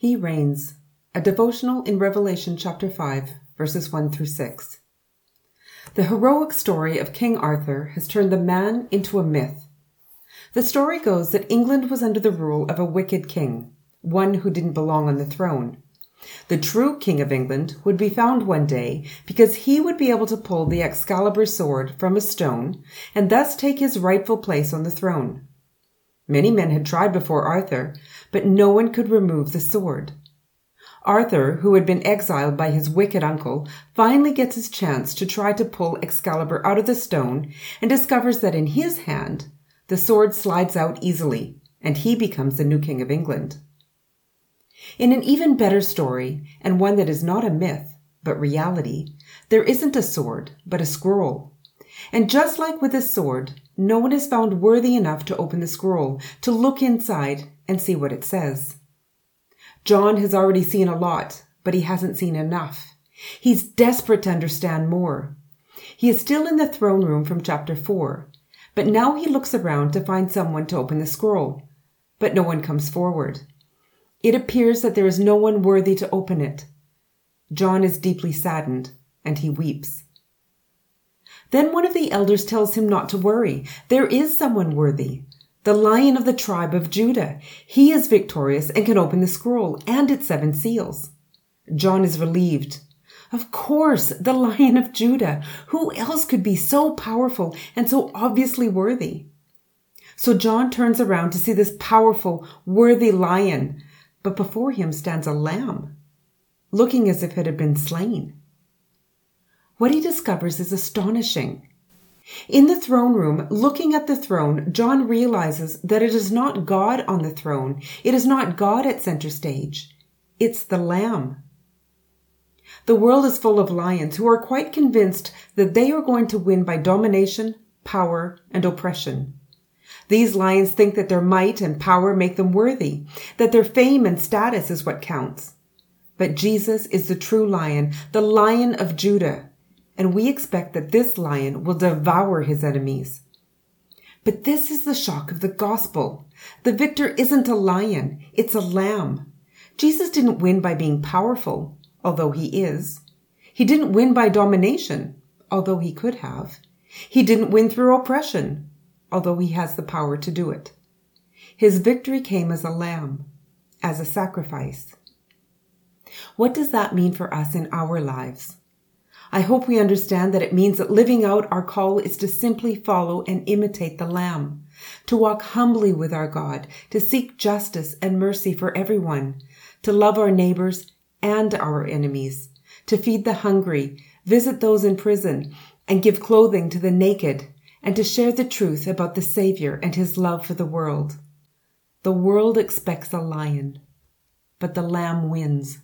He reigns. A devotional in Revelation chapter 5, verses 1 through 6. The heroic story of King Arthur has turned the man into a myth. The story goes that England was under the rule of a wicked king, one who didn't belong on the throne. The true King of England would be found one day because he would be able to pull the Excalibur sword from a stone and thus take his rightful place on the throne. Many men had tried before Arthur, but no one could remove the sword. Arthur, who had been exiled by his wicked uncle, finally gets his chance to try to pull Excalibur out of the stone and discovers that in his hand the sword slides out easily and he becomes the new king of England. In an even better story, and one that is not a myth, but reality, there isn't a sword, but a scroll. And just like with a sword, no one is found worthy enough to open the scroll, to look inside and see what it says. John has already seen a lot, but he hasn't seen enough. He's desperate to understand more. He is still in the throne room from chapter 4, but now he looks around to find someone to open the scroll, but no one comes forward. It appears that there is no one worthy to open it. John is deeply saddened, and he weeps. Then one of the elders tells him not to worry. There is someone worthy. The lion of the tribe of Judah. He is victorious and can open the scroll and its seven seals. John is relieved. Of course, the lion of Judah. Who else could be so powerful and so obviously worthy? So John turns around to see this powerful, worthy lion, but before him stands a lamb, looking as if it had been slain. What he discovers is astonishing. In the throne room, looking at the throne, John realizes that it is not God on the throne. It is not God at center stage. It's the Lamb. The world is full of lions who are quite convinced that they are going to win by domination, power, and oppression. These lions think that their might and power make them worthy, that their fame and status is what counts. But Jesus is the true lion, the lion of Judah, and we expect that this lion will devour his enemies. But this is the shock of the gospel. The victor isn't a lion, it's a lamb. Jesus didn't win by being powerful, although he is. He didn't win by domination, although he could have. He didn't win through oppression, although he has the power to do it. His victory came as a lamb, as a sacrifice. What does that mean for us in our lives? I hope we understand that it means that living out our call is to simply follow and imitate the Lamb, to walk humbly with our God, to seek justice and mercy for everyone, to love our neighbors and our enemies, to feed the hungry, visit those in prison, and give clothing to the naked, and to share the truth about the Savior and his love for the world. The world expects a lion, but the Lamb wins.